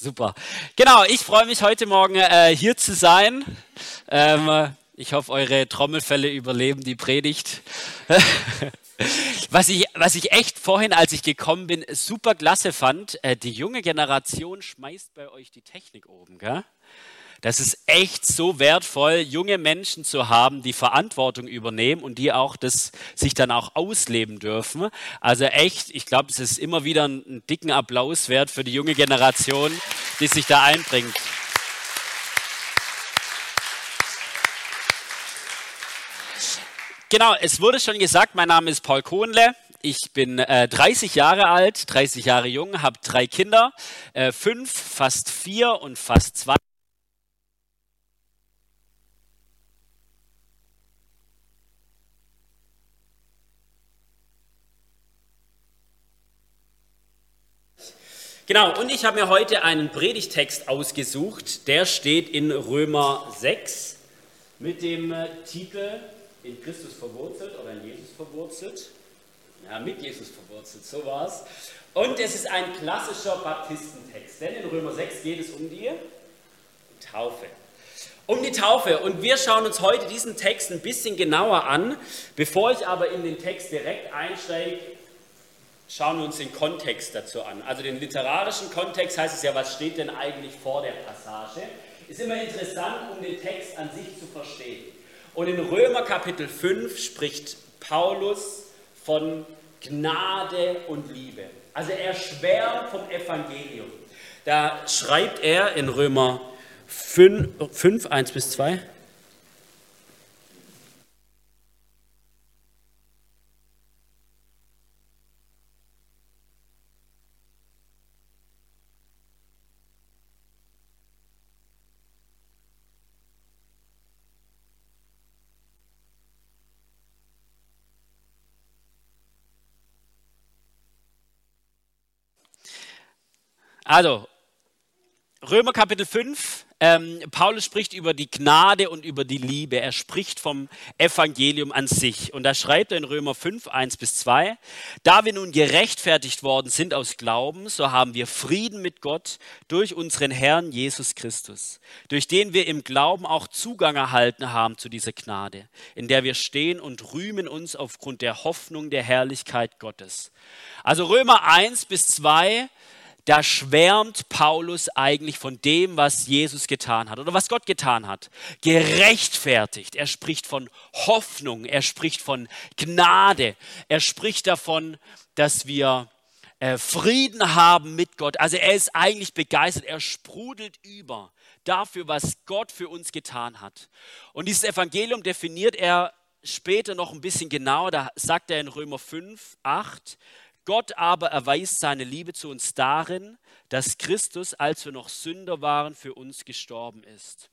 Super. Genau, ich freue mich heute Morgen äh, hier zu sein. Ähm, ich hoffe, eure Trommelfälle überleben die Predigt. was, ich, was ich echt vorhin, als ich gekommen bin, super klasse fand, äh, die junge Generation schmeißt bei euch die Technik oben. Gell? Das ist echt so wertvoll, junge Menschen zu haben, die Verantwortung übernehmen und die auch das sich dann auch ausleben dürfen. Also echt, ich glaube, es ist immer wieder einen dicken Applaus wert für die junge Generation, die sich da einbringt. Genau, es wurde schon gesagt, mein Name ist Paul Kohnle. Ich bin äh, 30 Jahre alt, 30 Jahre jung, habe drei Kinder, äh, fünf, fast vier und fast zwei. Genau, und ich habe mir heute einen Predigtext ausgesucht, der steht in Römer 6 mit dem äh, Titel In Christus verwurzelt oder in Jesus verwurzelt. Ja, mit Jesus verwurzelt, so war es. Und es ist ein klassischer Baptistentext, denn in Römer 6 geht es um die Taufe. Um die Taufe. Und wir schauen uns heute diesen Text ein bisschen genauer an. Bevor ich aber in den Text direkt einsteige, schauen wir uns den Kontext dazu an. Also den literarischen Kontext heißt es ja, was steht denn eigentlich vor der Passage? Ist immer interessant, um den Text an sich zu verstehen. Und in Römer Kapitel 5 spricht Paulus von Gnade und Liebe. Also er schwärmt vom Evangelium. Da schreibt er in Römer 5, 5 1 bis 2. Also, Römer Kapitel 5, ähm, Paulus spricht über die Gnade und über die Liebe. Er spricht vom Evangelium an sich. Und da schreibt er in Römer 5, 1 bis 2, da wir nun gerechtfertigt worden sind aus Glauben, so haben wir Frieden mit Gott durch unseren Herrn Jesus Christus, durch den wir im Glauben auch Zugang erhalten haben zu dieser Gnade, in der wir stehen und rühmen uns aufgrund der Hoffnung der Herrlichkeit Gottes. Also Römer 1 bis 2 da schwärmt Paulus eigentlich von dem, was Jesus getan hat oder was Gott getan hat. Gerechtfertigt. Er spricht von Hoffnung, er spricht von Gnade, er spricht davon, dass wir äh, Frieden haben mit Gott. Also er ist eigentlich begeistert, er sprudelt über dafür, was Gott für uns getan hat. Und dieses Evangelium definiert er später noch ein bisschen genauer. Da sagt er in Römer 5, 8, Gott aber erweist seine Liebe zu uns darin, dass Christus, als wir noch Sünder waren, für uns gestorben ist.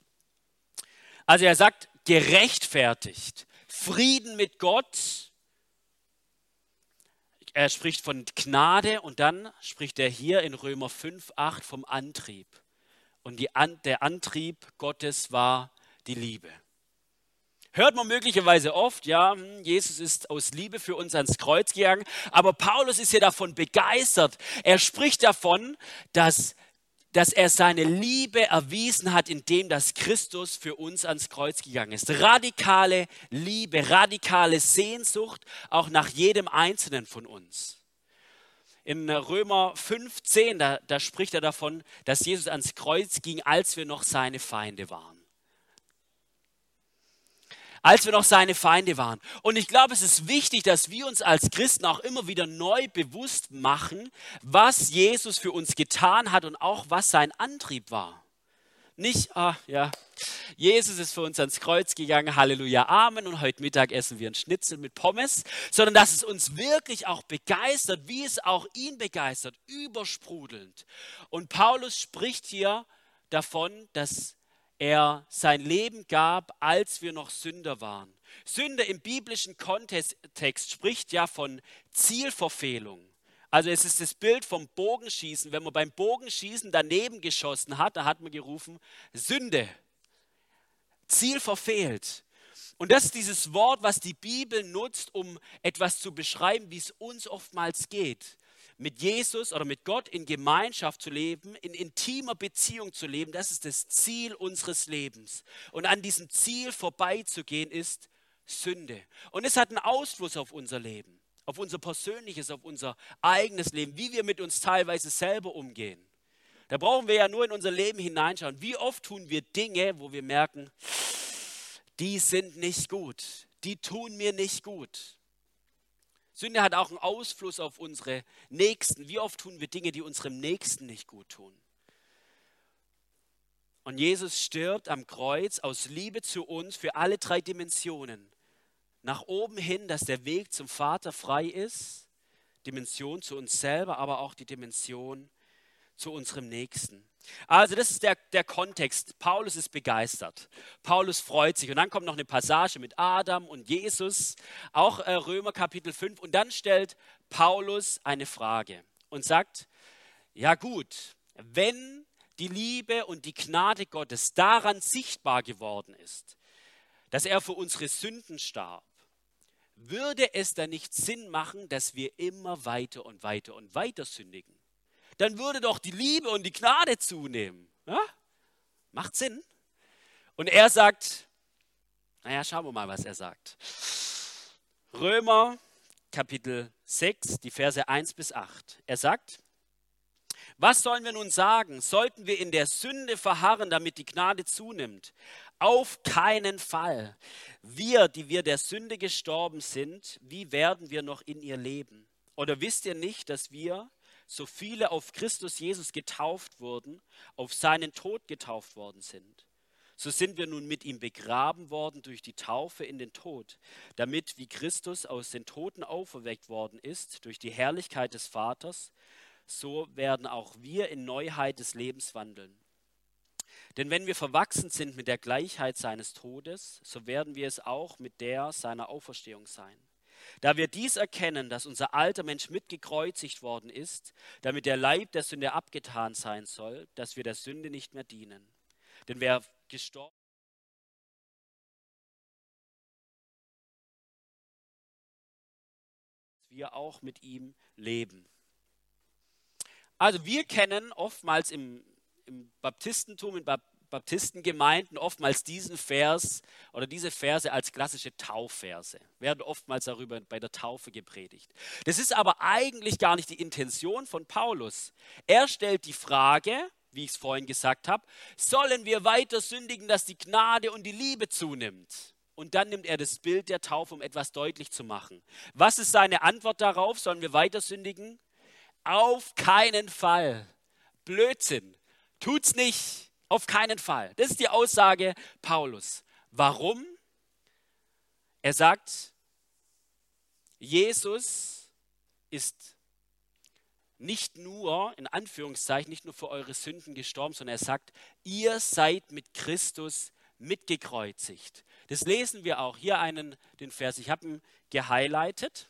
Also er sagt, gerechtfertigt, Frieden mit Gott. Er spricht von Gnade und dann spricht er hier in Römer 5, 8 vom Antrieb. Und die, der Antrieb Gottes war die Liebe. Hört man möglicherweise oft, ja, hm, Jesus ist aus Liebe für uns ans Kreuz gegangen, aber Paulus ist ja davon begeistert. Er spricht davon, dass, dass er seine Liebe erwiesen hat, indem das Christus für uns ans Kreuz gegangen ist. Radikale Liebe, radikale Sehnsucht, auch nach jedem Einzelnen von uns. In Römer 15, da, da spricht er davon, dass Jesus ans Kreuz ging, als wir noch seine Feinde waren als wir noch seine Feinde waren. Und ich glaube, es ist wichtig, dass wir uns als Christen auch immer wieder neu bewusst machen, was Jesus für uns getan hat und auch was sein Antrieb war. Nicht, ah ja, Jesus ist für uns ans Kreuz gegangen, Halleluja, Amen, und heute Mittag essen wir ein Schnitzel mit Pommes, sondern dass es uns wirklich auch begeistert, wie es auch ihn begeistert, übersprudelnd. Und Paulus spricht hier davon, dass er sein Leben gab, als wir noch Sünder waren. Sünde im biblischen Kontext spricht ja von Zielverfehlung. Also es ist das Bild vom Bogenschießen. Wenn man beim Bogenschießen daneben geschossen hat, da hat man gerufen, Sünde. Ziel verfehlt. Und das ist dieses Wort, was die Bibel nutzt, um etwas zu beschreiben, wie es uns oftmals geht. Mit Jesus oder mit Gott in Gemeinschaft zu leben, in intimer Beziehung zu leben, das ist das Ziel unseres Lebens. Und an diesem Ziel vorbeizugehen ist Sünde. Und es hat einen Ausfluss auf unser Leben, auf unser persönliches, auf unser eigenes Leben, wie wir mit uns teilweise selber umgehen. Da brauchen wir ja nur in unser Leben hineinschauen. Wie oft tun wir Dinge, wo wir merken, die sind nicht gut, die tun mir nicht gut. Sünde hat auch einen Ausfluss auf unsere Nächsten. Wie oft tun wir Dinge, die unserem Nächsten nicht gut tun? Und Jesus stirbt am Kreuz aus Liebe zu uns für alle drei Dimensionen. Nach oben hin, dass der Weg zum Vater frei ist, Dimension zu uns selber, aber auch die Dimension zu unserem Nächsten. Also das ist der, der Kontext. Paulus ist begeistert. Paulus freut sich. Und dann kommt noch eine Passage mit Adam und Jesus, auch äh, Römer Kapitel 5. Und dann stellt Paulus eine Frage und sagt, ja gut, wenn die Liebe und die Gnade Gottes daran sichtbar geworden ist, dass er für unsere Sünden starb, würde es dann nicht Sinn machen, dass wir immer weiter und weiter und weiter sündigen? Dann würde doch die Liebe und die Gnade zunehmen. Ja? Macht Sinn. Und er sagt, naja, schauen wir mal, was er sagt. Römer Kapitel 6, die Verse 1 bis 8. Er sagt, was sollen wir nun sagen? Sollten wir in der Sünde verharren, damit die Gnade zunimmt? Auf keinen Fall. Wir, die wir der Sünde gestorben sind, wie werden wir noch in ihr leben? Oder wisst ihr nicht, dass wir, so viele auf Christus Jesus getauft wurden, auf seinen Tod getauft worden sind. So sind wir nun mit ihm begraben worden durch die Taufe in den Tod, damit wie Christus aus den Toten auferweckt worden ist durch die Herrlichkeit des Vaters, so werden auch wir in Neuheit des Lebens wandeln. Denn wenn wir verwachsen sind mit der Gleichheit seines Todes, so werden wir es auch mit der seiner Auferstehung sein. Da wir dies erkennen, dass unser alter Mensch mitgekreuzigt worden ist, damit der Leib der Sünde abgetan sein soll, dass wir der Sünde nicht mehr dienen. Denn wer gestorben wir auch mit ihm leben. Also wir kennen oftmals im, im Baptistentum, in Baptistengemeinden oftmals diesen Vers oder diese Verse als klassische Taufverse, werden oftmals darüber bei der Taufe gepredigt. Das ist aber eigentlich gar nicht die Intention von Paulus. Er stellt die Frage, wie ich es vorhin gesagt habe, sollen wir weiter sündigen, dass die Gnade und die Liebe zunimmt? Und dann nimmt er das Bild der Taufe, um etwas deutlich zu machen. Was ist seine Antwort darauf? Sollen wir weiter sündigen? Auf keinen Fall. Blödsinn. Tut's nicht. Auf keinen Fall. Das ist die Aussage Paulus. Warum? Er sagt, Jesus ist nicht nur, in Anführungszeichen, nicht nur für eure Sünden gestorben, sondern er sagt, ihr seid mit Christus mitgekreuzigt. Das lesen wir auch. Hier einen, den Vers, ich habe ihn gehighlightet.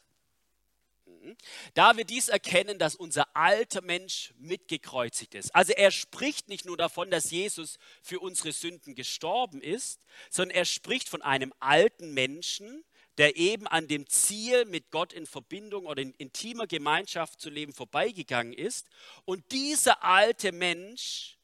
Da wir dies erkennen, dass unser alter Mensch mitgekreuzigt ist. Also er spricht nicht nur davon, dass Jesus für unsere Sünden gestorben ist, sondern er spricht von einem alten Menschen, der eben an dem Ziel, mit Gott in Verbindung oder in intimer Gemeinschaft zu leben, vorbeigegangen ist. Und dieser alte Mensch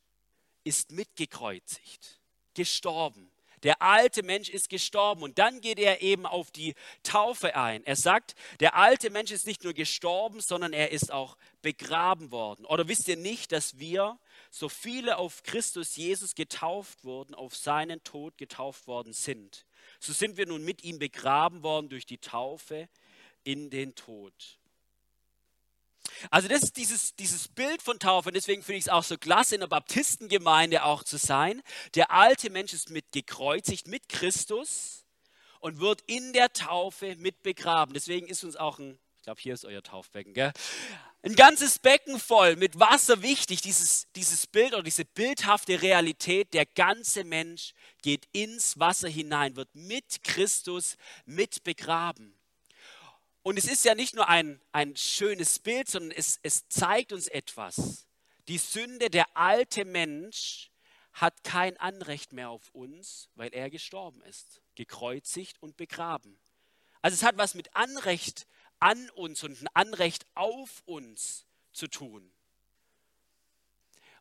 ist mitgekreuzigt, gestorben. Der alte Mensch ist gestorben und dann geht er eben auf die Taufe ein. Er sagt, der alte Mensch ist nicht nur gestorben, sondern er ist auch begraben worden. Oder wisst ihr nicht, dass wir, so viele auf Christus Jesus getauft wurden, auf seinen Tod getauft worden sind? So sind wir nun mit ihm begraben worden durch die Taufe in den Tod. Also das ist dieses, dieses Bild von Taufe und deswegen finde ich es auch so klasse, in der Baptistengemeinde auch zu sein. Der alte Mensch ist mit gekreuzigt, mit Christus und wird in der Taufe mit begraben. Deswegen ist uns auch ein, ich glaube, hier ist euer Taufbecken, gell? ein ganzes Becken voll mit Wasser wichtig, dieses, dieses Bild oder diese bildhafte Realität, der ganze Mensch geht ins Wasser hinein, wird mit Christus mit begraben. Und es ist ja nicht nur ein, ein schönes Bild, sondern es, es zeigt uns etwas. Die Sünde, der alte Mensch, hat kein Anrecht mehr auf uns, weil er gestorben ist, gekreuzigt und begraben. Also es hat was mit Anrecht an uns und ein Anrecht auf uns zu tun.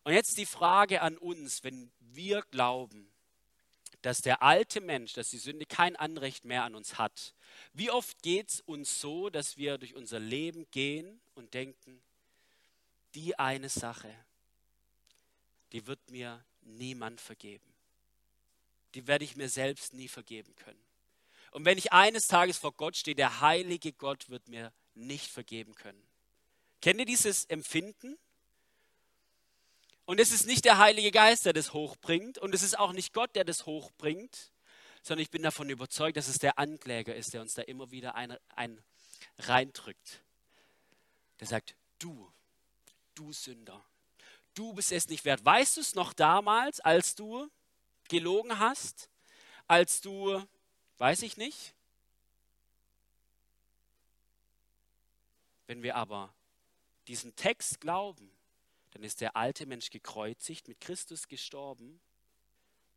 Und jetzt die Frage an uns, wenn wir glauben, dass der alte Mensch, dass die Sünde kein Anrecht mehr an uns hat. Wie oft geht es uns so, dass wir durch unser Leben gehen und denken, die eine Sache, die wird mir niemand vergeben. Die werde ich mir selbst nie vergeben können. Und wenn ich eines Tages vor Gott stehe, der heilige Gott wird mir nicht vergeben können. Kennt ihr dieses Empfinden? Und es ist nicht der Heilige Geist, der das hochbringt. Und es ist auch nicht Gott, der das hochbringt. Sondern ich bin davon überzeugt, dass es der Ankläger ist, der uns da immer wieder ein, ein reindrückt. Der sagt, du, du Sünder, du bist es nicht wert. Weißt du es noch damals, als du gelogen hast? Als du, weiß ich nicht. Wenn wir aber diesen Text glauben, dann ist der alte Mensch gekreuzigt, mit Christus gestorben,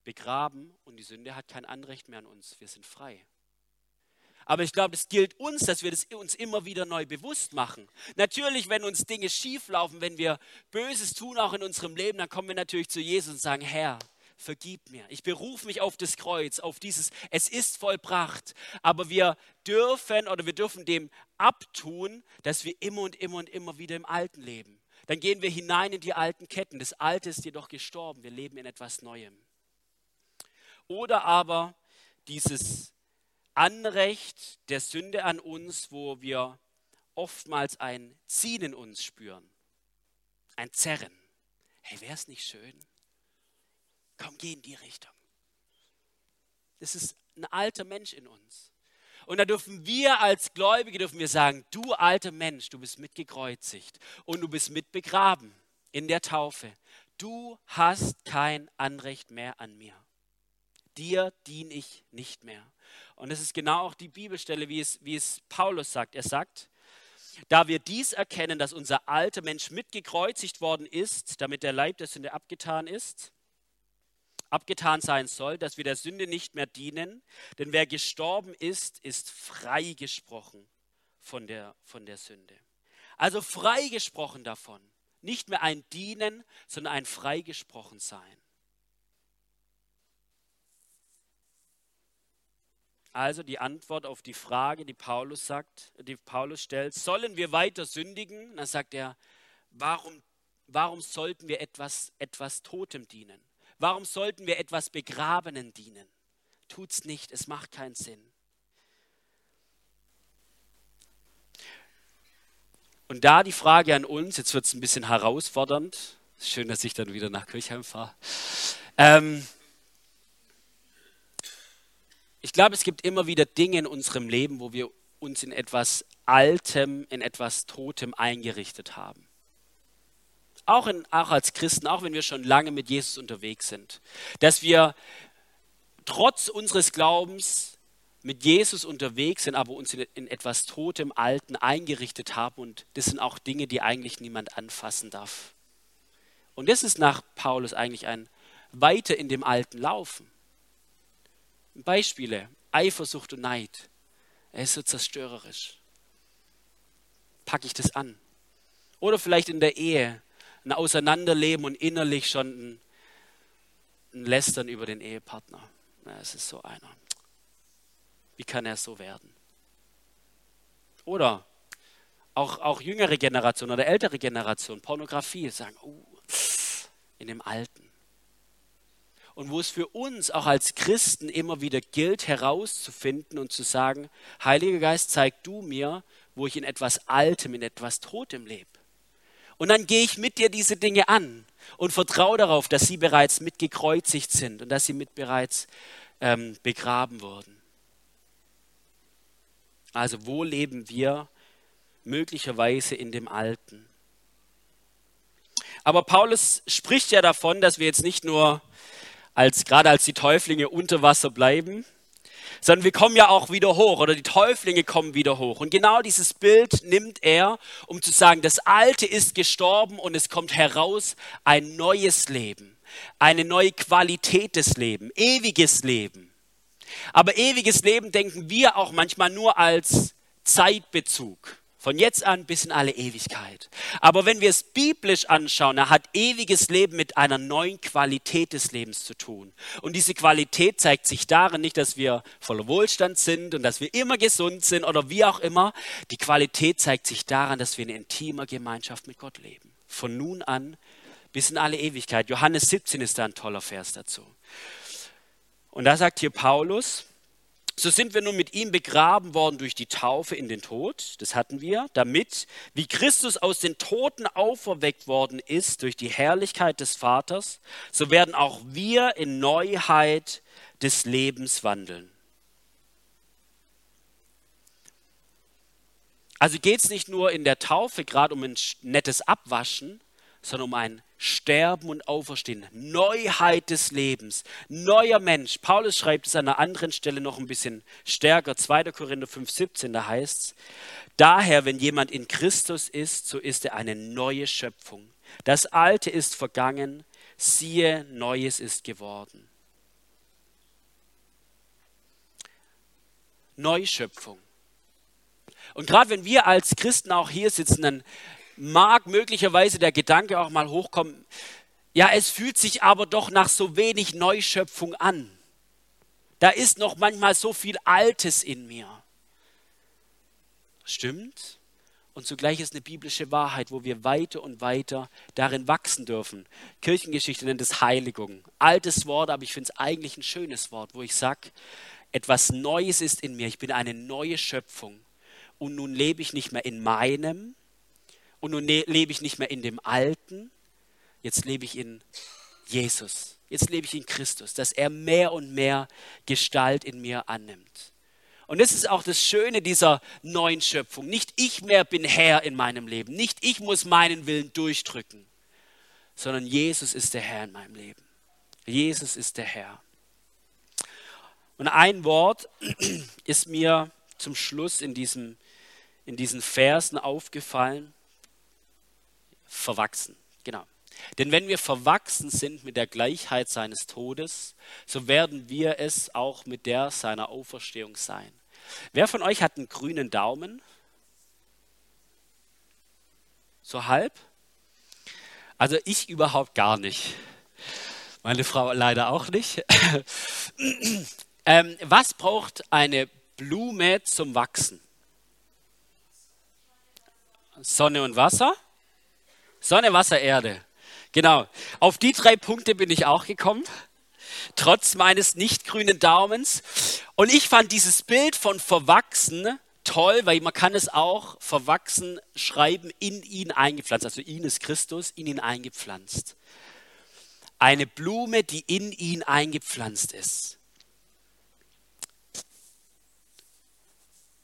begraben und die Sünde hat kein Anrecht mehr an uns. Wir sind frei. Aber ich glaube, es gilt uns, dass wir das uns immer wieder neu bewusst machen. Natürlich, wenn uns Dinge schieflaufen, wenn wir Böses tun, auch in unserem Leben, dann kommen wir natürlich zu Jesus und sagen, Herr, vergib mir. Ich berufe mich auf das Kreuz, auf dieses, es ist vollbracht. Aber wir dürfen oder wir dürfen dem abtun, dass wir immer und immer und immer wieder im Alten leben dann gehen wir hinein in die alten Ketten. Das Alte ist jedoch gestorben. Wir leben in etwas Neuem. Oder aber dieses Anrecht der Sünde an uns, wo wir oftmals ein Ziehen in uns spüren, ein Zerren. Hey, wäre es nicht schön? Komm, geh in die Richtung. Das ist ein alter Mensch in uns. Und da dürfen wir als Gläubige dürfen wir sagen, du alter Mensch, du bist mitgekreuzigt und du bist mitbegraben in der Taufe. Du hast kein Anrecht mehr an mir. Dir diene ich nicht mehr. Und es ist genau auch die Bibelstelle, wie es, wie es Paulus sagt. Er sagt, da wir dies erkennen, dass unser alter Mensch mitgekreuzigt worden ist, damit der Leib der Sünde abgetan ist, abgetan sein soll, dass wir der Sünde nicht mehr dienen. Denn wer gestorben ist, ist freigesprochen von der, von der Sünde. Also freigesprochen davon. Nicht mehr ein Dienen, sondern ein freigesprochen sein. Also die Antwort auf die Frage, die Paulus sagt, die Paulus stellt, sollen wir weiter sündigen? Dann sagt er, warum, warum sollten wir etwas, etwas Totem dienen? Warum sollten wir etwas Begrabenen dienen? Tut's nicht, es macht keinen Sinn. Und da die Frage an uns, jetzt wird es ein bisschen herausfordernd. Schön, dass ich dann wieder nach Kirchheim fahre. Ähm, ich glaube, es gibt immer wieder Dinge in unserem Leben, wo wir uns in etwas Altem, in etwas Totem eingerichtet haben auch, in, auch als Christen, auch wenn wir schon lange mit Jesus unterwegs sind, dass wir trotz unseres Glaubens mit Jesus unterwegs sind, aber uns in, in etwas Totem, Alten eingerichtet haben. Und das sind auch Dinge, die eigentlich niemand anfassen darf. Und das ist nach Paulus eigentlich ein Weiter in dem Alten laufen. Beispiele, Eifersucht und Neid. Er ist so zerstörerisch. Packe ich das an? Oder vielleicht in der Ehe ein Auseinanderleben und innerlich schon ein, ein Lästern über den Ehepartner. Es ist so einer. Wie kann er so werden? Oder auch, auch jüngere Generation oder ältere Generation, Pornografie, sagen, oh, in dem Alten. Und wo es für uns auch als Christen immer wieder gilt, herauszufinden und zu sagen, Heiliger Geist, zeig du mir, wo ich in etwas Altem, in etwas Totem lebe. Und dann gehe ich mit dir diese Dinge an und vertraue darauf, dass sie bereits mitgekreuzigt sind und dass sie mit bereits ähm, begraben wurden. Also wo leben wir möglicherweise in dem Alten? Aber Paulus spricht ja davon, dass wir jetzt nicht nur als gerade als die Täuflinge unter Wasser bleiben, sondern wir kommen ja auch wieder hoch oder die Täuflinge kommen wieder hoch. Und genau dieses Bild nimmt er, um zu sagen, das Alte ist gestorben und es kommt heraus ein neues Leben, eine neue Qualität des Lebens, ewiges Leben. Aber ewiges Leben denken wir auch manchmal nur als Zeitbezug Von jetzt an bis in alle Ewigkeit. Aber wenn wir es biblisch anschauen, dann hat ewiges Leben mit einer neuen Qualität des Lebens zu tun. Und diese Qualität zeigt sich darin nicht, dass wir voller Wohlstand sind und dass wir immer gesund sind oder wie auch immer. Die Qualität zeigt sich daran, dass wir in intimer Gemeinschaft mit Gott leben. Von nun an bis in alle Ewigkeit. Johannes 17 ist da ein toller Vers dazu. Und da sagt hier Paulus, so sind wir nun mit ihm begraben worden durch die Taufe in den Tod, das hatten wir, damit, wie Christus aus den Toten auferweckt worden ist durch die Herrlichkeit des Vaters, so werden auch wir in Neuheit des Lebens wandeln. Also geht es nicht nur in der Taufe gerade um ein nettes Abwaschen, sondern um ein Sterben und Auferstehen, Neuheit des Lebens, neuer Mensch. Paulus schreibt es an einer anderen Stelle noch ein bisschen stärker, 2. Korinther 5, 17, da heißt es, daher, wenn jemand in Christus ist, so ist er eine neue Schöpfung. Das Alte ist vergangen, siehe, Neues ist geworden. Neuschöpfung. Und gerade wenn wir als Christen auch hier sitzen, dann mag möglicherweise der Gedanke auch mal hochkommen, ja, es fühlt sich aber doch nach so wenig Neuschöpfung an. Da ist noch manchmal so viel Altes in mir. Stimmt. Und zugleich ist eine biblische Wahrheit, wo wir weiter und weiter darin wachsen dürfen. Kirchengeschichte nennt es Heiligung. Altes Wort, aber ich finde es eigentlich ein schönes Wort, wo ich sage, etwas Neues ist in mir. Ich bin eine neue Schöpfung. Und nun lebe ich nicht mehr in meinem, und nun ne-, lebe ich nicht mehr in dem Alten, jetzt lebe ich in Jesus. Jetzt lebe ich in Christus, dass er mehr und mehr Gestalt in mir annimmt. Und das ist auch das Schöne dieser neuen Schöpfung. Nicht ich mehr bin Herr in meinem Leben, nicht ich muss meinen Willen durchdrücken, sondern Jesus ist der Herr in meinem Leben. Jesus ist der Herr. Und ein Wort ist mir zum Schluss in, diesem, in diesen Versen aufgefallen verwachsen. Genau. Denn wenn wir verwachsen sind mit der Gleichheit seines Todes, so werden wir es auch mit der seiner Auferstehung sein. Wer von euch hat einen grünen Daumen? So halb? Also ich überhaupt gar nicht. Meine Frau leider auch nicht. ähm, was braucht eine Blume zum Wachsen? Sonne und Wasser? Sonne, Wasser, Erde. Genau. Auf die drei Punkte bin ich auch gekommen, trotz meines nicht grünen Daumens. Und ich fand dieses Bild von verwachsen toll, weil man kann es auch verwachsen schreiben, in ihn eingepflanzt. Also ihn ist Christus, in ihn eingepflanzt. Eine Blume, die in ihn eingepflanzt ist.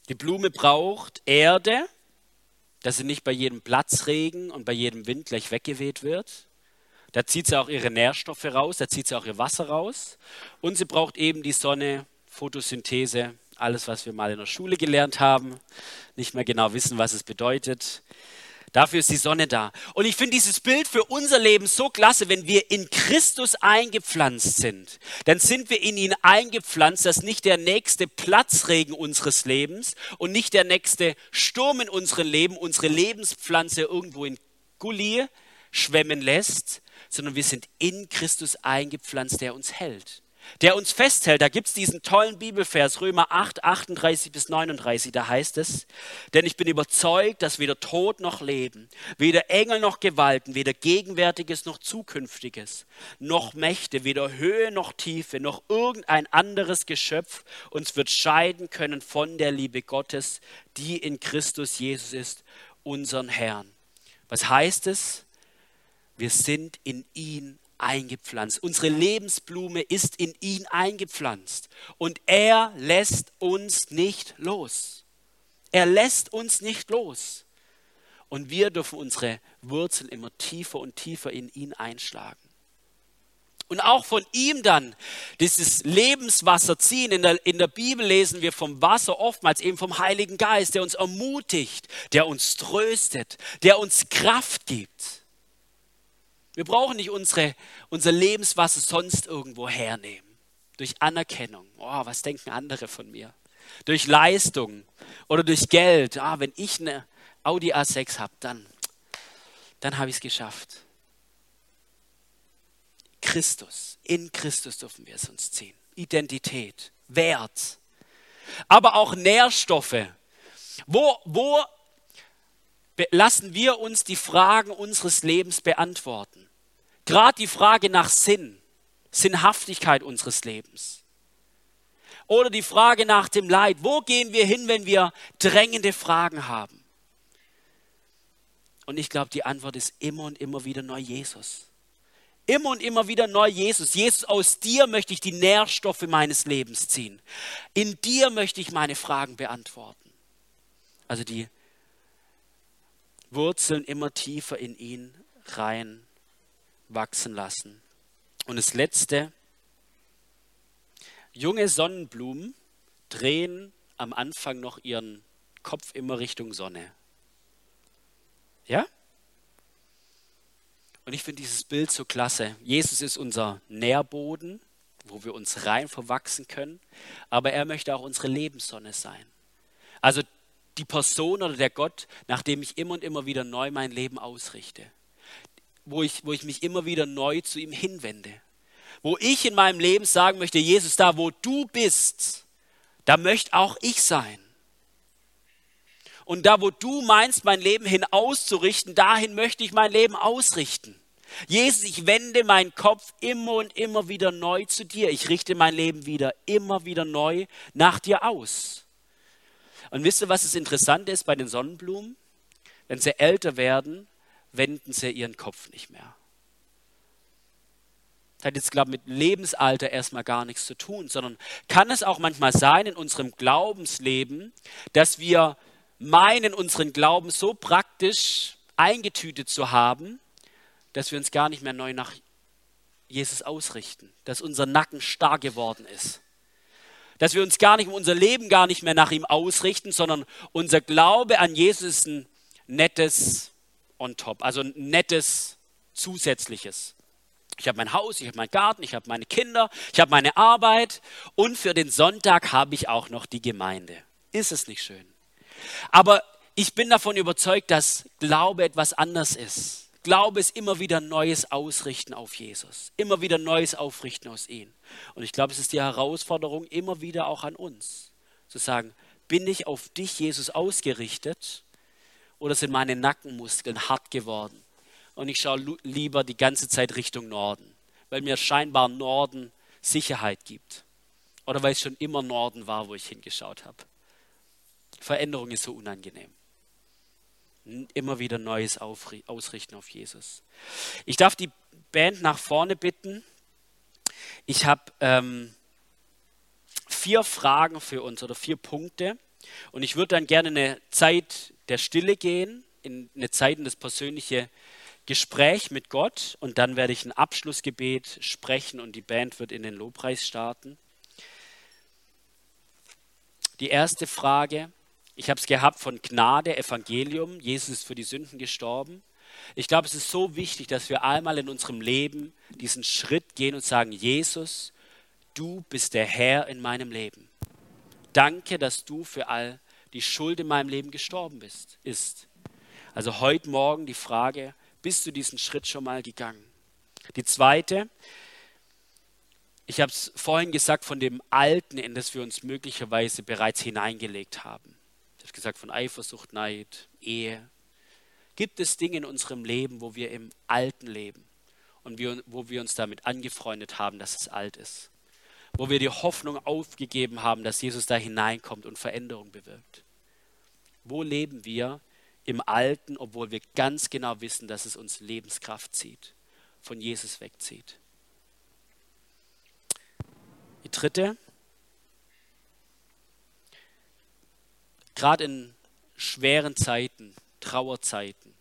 Die Blume braucht Erde, dass sie nicht bei jedem Platzregen und bei jedem Wind gleich weggeweht wird. Da zieht sie auch ihre Nährstoffe raus, da zieht sie auch ihr Wasser raus. Und sie braucht eben die Sonne, Photosynthese, alles, was wir mal in der Schule gelernt haben, nicht mehr genau wissen, was es bedeutet. Dafür ist die Sonne da. Und ich finde dieses Bild für unser Leben so klasse, wenn wir in Christus eingepflanzt sind. Dann sind wir in ihn eingepflanzt, dass nicht der nächste Platzregen unseres Lebens und nicht der nächste Sturm in unserem Leben unsere Lebenspflanze irgendwo in Gully schwemmen lässt, sondern wir sind in Christus eingepflanzt, der uns hält der uns festhält. Da gibt es diesen tollen Bibelvers, Römer 8, 38 bis 39, da heißt es, denn ich bin überzeugt, dass weder Tod noch Leben, weder Engel noch Gewalten, weder Gegenwärtiges noch Zukünftiges, noch Mächte, weder Höhe noch Tiefe, noch irgendein anderes Geschöpf uns wird scheiden können von der Liebe Gottes, die in Christus Jesus ist, unseren Herrn. Was heißt es? Wir sind in ihn eingepflanzt. Unsere Lebensblume ist in ihn eingepflanzt. Und er lässt uns nicht los. Er lässt uns nicht los. Und wir dürfen unsere Wurzeln immer tiefer und tiefer in ihn einschlagen. Und auch von ihm dann dieses Lebenswasser ziehen. In der, in der Bibel lesen wir vom Wasser oftmals eben vom Heiligen Geist, der uns ermutigt, der uns tröstet, der uns Kraft gibt. Wir brauchen nicht unsere, unser Lebenswasser sonst irgendwo hernehmen. Durch Anerkennung. Oh, was denken andere von mir? Durch Leistung oder durch Geld. Ah, wenn ich eine, Audi A6 habe, dann, dann habe ich es geschafft. Christus, in Christus dürfen wir es uns ziehen. Identität, Wert, aber auch Nährstoffe. Wo, wo lassen wir uns die Fragen unseres Lebens beantworten? Gerade die Frage nach Sinn, Sinnhaftigkeit unseres Lebens. Oder die Frage nach dem Leid. Wo gehen wir hin, wenn wir drängende Fragen haben? Und ich glaube, die Antwort ist immer und immer wieder neu Jesus. Immer und immer wieder neu Jesus. Jesus, aus dir möchte ich die Nährstoffe meines Lebens ziehen. In dir möchte ich meine Fragen beantworten. Also die Wurzeln immer tiefer in ihn rein wachsen lassen. Und das Letzte, junge Sonnenblumen drehen am Anfang noch ihren Kopf immer Richtung Sonne. Ja? Und ich finde dieses Bild so klasse. Jesus ist unser Nährboden, wo wir uns rein verwachsen können, aber er möchte auch unsere Lebenssonne sein. Also die Person oder der Gott, nach dem ich immer und immer wieder neu mein Leben ausrichte. Wo ich, wo ich mich immer wieder neu zu ihm hinwende. Wo ich in meinem Leben sagen möchte, Jesus, da wo du bist, da möchte auch ich sein. Und da wo du meinst, mein Leben hin auszurichten, dahin möchte ich mein Leben ausrichten. Jesus, ich wende meinen Kopf immer und immer wieder neu zu dir. Ich richte mein Leben wieder immer wieder neu nach dir aus. Und wisst ihr, was das Interessante ist bei den Sonnenblumen? Wenn sie älter werden, wenden sie ihren Kopf nicht mehr. Das hat jetzt, glaube ich, mit Lebensalter erstmal gar nichts zu tun, sondern kann es auch manchmal sein in unserem Glaubensleben, dass wir meinen, unseren Glauben so praktisch eingetütet zu haben, dass wir uns gar nicht mehr neu nach Jesus ausrichten, dass unser Nacken starr geworden ist. Dass wir uns gar nicht, unser Leben gar nicht mehr nach ihm ausrichten, sondern unser Glaube an Jesus ist ein nettes on top, also nettes zusätzliches. Ich habe mein Haus, ich habe meinen Garten, ich habe meine Kinder, ich habe meine Arbeit und für den Sonntag habe ich auch noch die Gemeinde. Ist es nicht schön? Aber ich bin davon überzeugt, dass Glaube etwas anders ist. Glaube ist immer wieder neues Ausrichten auf Jesus, immer wieder neues Aufrichten aus ihm. Und ich glaube, es ist die Herausforderung immer wieder auch an uns, zu sagen, bin ich auf dich, Jesus, ausgerichtet oder sind meine Nackenmuskeln hart geworden? Und ich schaue lieber die ganze Zeit Richtung Norden, weil mir scheinbar Norden Sicherheit gibt. Oder weil es schon immer Norden war, wo ich hingeschaut habe. Veränderung ist so unangenehm immer wieder Neues ausrichten auf Jesus. Ich darf die Band nach vorne bitten. Ich habe ähm, vier Fragen für uns oder vier Punkte. Und ich würde dann gerne eine Zeit der Stille gehen, in eine Zeit in das persönliche Gespräch mit Gott. Und dann werde ich ein Abschlussgebet sprechen und die Band wird in den Lobpreis starten. Die erste Frage, ich habe es gehabt von Gnade, Evangelium. Jesus ist für die Sünden gestorben. Ich glaube, es ist so wichtig, dass wir einmal in unserem Leben diesen Schritt gehen und sagen, Jesus, du bist der Herr in meinem Leben. Danke, dass du für all die Schuld in meinem Leben gestorben bist. Ist. Also heute Morgen die Frage, bist du diesen Schritt schon mal gegangen? Die zweite, ich habe es vorhin gesagt von dem Alten, in das wir uns möglicherweise bereits hineingelegt haben habe gesagt von Eifersucht, Neid, Ehe. Gibt es Dinge in unserem Leben, wo wir im Alten leben und wir, wo wir uns damit angefreundet haben, dass es alt ist? Wo wir die Hoffnung aufgegeben haben, dass Jesus da hineinkommt und Veränderung bewirkt? Wo leben wir im Alten, obwohl wir ganz genau wissen, dass es uns Lebenskraft zieht, von Jesus wegzieht? Die dritte, Gerade in schweren Zeiten, Trauerzeiten,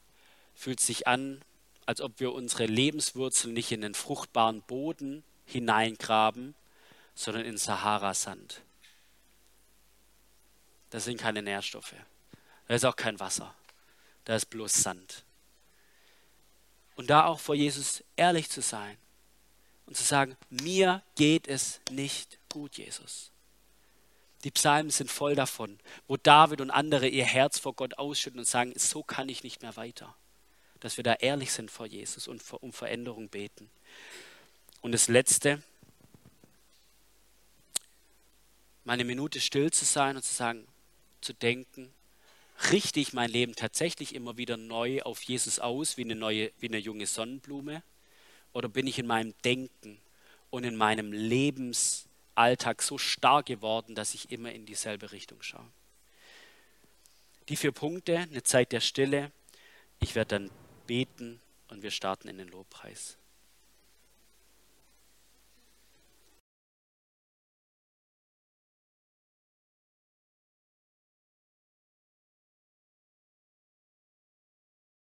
fühlt sich an, als ob wir unsere Lebenswurzeln nicht in den fruchtbaren Boden hineingraben, sondern in Sahara-Sand. Das sind keine Nährstoffe. Da ist auch kein Wasser. Da ist bloß Sand. Und da auch vor Jesus ehrlich zu sein und zu sagen, mir geht es nicht gut, Jesus. Die Psalmen sind voll davon, wo David und andere ihr Herz vor Gott ausschütten und sagen, so kann ich nicht mehr weiter. Dass wir da ehrlich sind vor Jesus und um Veränderung beten. Und das Letzte, mal eine Minute still zu sein und zu sagen, zu denken, richte ich mein Leben tatsächlich immer wieder neu auf Jesus aus, wie eine neue, wie eine junge Sonnenblume? Oder bin ich in meinem Denken und in meinem Lebensalltag so stark geworden, dass ich immer in dieselbe Richtung schaue? Die vier Punkte, eine Zeit der Stille. Ich werde dann beten und wir starten in den Lobpreis.